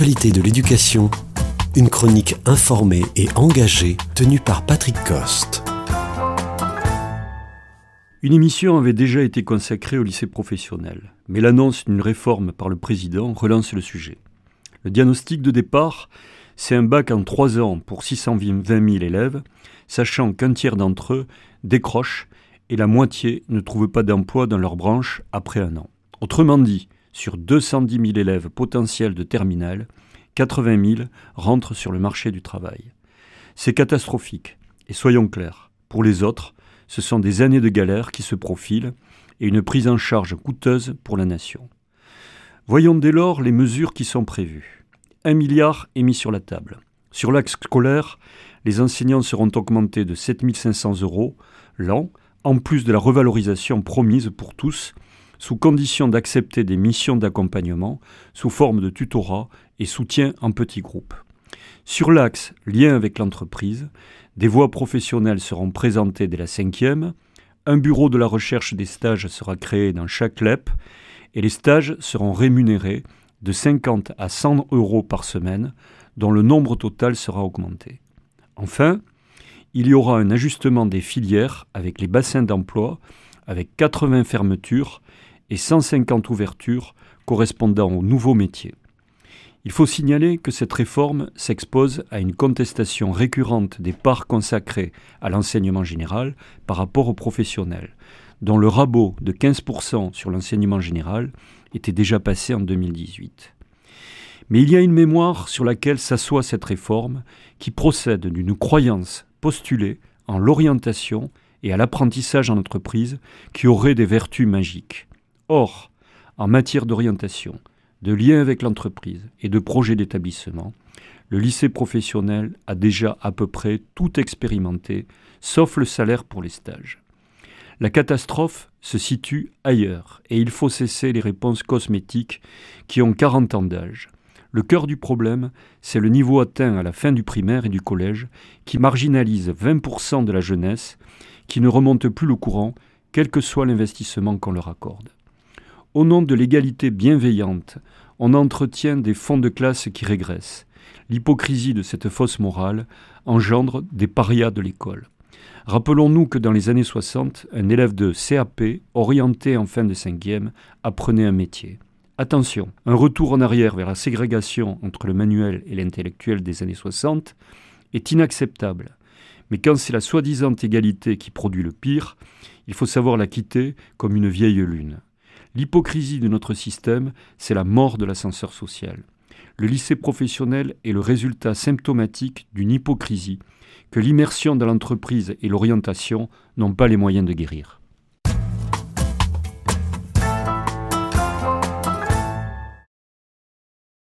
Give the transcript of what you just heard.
de l'éducation, une chronique informée et engagée tenue par Patrick Coste. Une émission avait déjà été consacrée au lycée professionnel, mais l'annonce d'une réforme par le président relance le sujet. Le diagnostic de départ, c'est un bac en trois ans pour 620 000 élèves, sachant qu'un tiers d'entre eux décrochent et la moitié ne trouvent pas d'emploi dans leur branche après un an. Autrement dit, sur 210 000 élèves potentiels de terminale, 80 000 rentrent sur le marché du travail. C'est catastrophique. Et soyons clairs, pour les autres, ce sont des années de galère qui se profilent et une prise en charge coûteuse pour la nation. Voyons dès lors les mesures qui sont prévues. Un milliard est mis sur la table. Sur l'axe scolaire, les enseignants seront augmentés de 7 500 euros l'an, en plus de la revalorisation promise pour tous sous condition d'accepter des missions d'accompagnement sous forme de tutorat et soutien en petits groupes. Sur l'axe lien avec l'entreprise, des voies professionnelles seront présentées dès la cinquième, un bureau de la recherche des stages sera créé dans chaque LEP et les stages seront rémunérés de 50 à 100 euros par semaine, dont le nombre total sera augmenté. Enfin, il y aura un ajustement des filières avec les bassins d'emploi, avec 80 fermetures et 150 ouvertures correspondant aux nouveaux métiers. Il faut signaler que cette réforme s'expose à une contestation récurrente des parts consacrées à l'enseignement général par rapport aux professionnels, dont le rabot de 15% sur l'enseignement général était déjà passé en 2018. Mais il y a une mémoire sur laquelle s'assoit cette réforme qui procède d'une croyance postulée en l'orientation et à l'apprentissage en entreprise qui aurait des vertus magiques. Or, en matière d'orientation, de lien avec l'entreprise et de projet d'établissement, le lycée professionnel a déjà à peu près tout expérimenté, sauf le salaire pour les stages. La catastrophe se situe ailleurs et il faut cesser les réponses cosmétiques qui ont 40 ans d'âge. Le cœur du problème, c'est le niveau atteint à la fin du primaire et du collège qui marginalise 20% de la jeunesse qui ne remonte plus le courant, quel que soit l'investissement qu'on leur accorde. Au nom de l'égalité bienveillante, on entretient des fonds de classe qui régressent. L'hypocrisie de cette fausse morale engendre des parias de l'école. Rappelons-nous que dans les années 60, un élève de CAP, orienté en fin de cinquième, apprenait un métier. Attention, un retour en arrière vers la ségrégation entre le manuel et l'intellectuel des années 60 est inacceptable. Mais quand c'est la soi-disant égalité qui produit le pire, il faut savoir la quitter comme une vieille lune. L'hypocrisie de notre système, c'est la mort de l'ascenseur social. Le lycée professionnel est le résultat symptomatique d'une hypocrisie que l'immersion dans l'entreprise et l'orientation n'ont pas les moyens de guérir.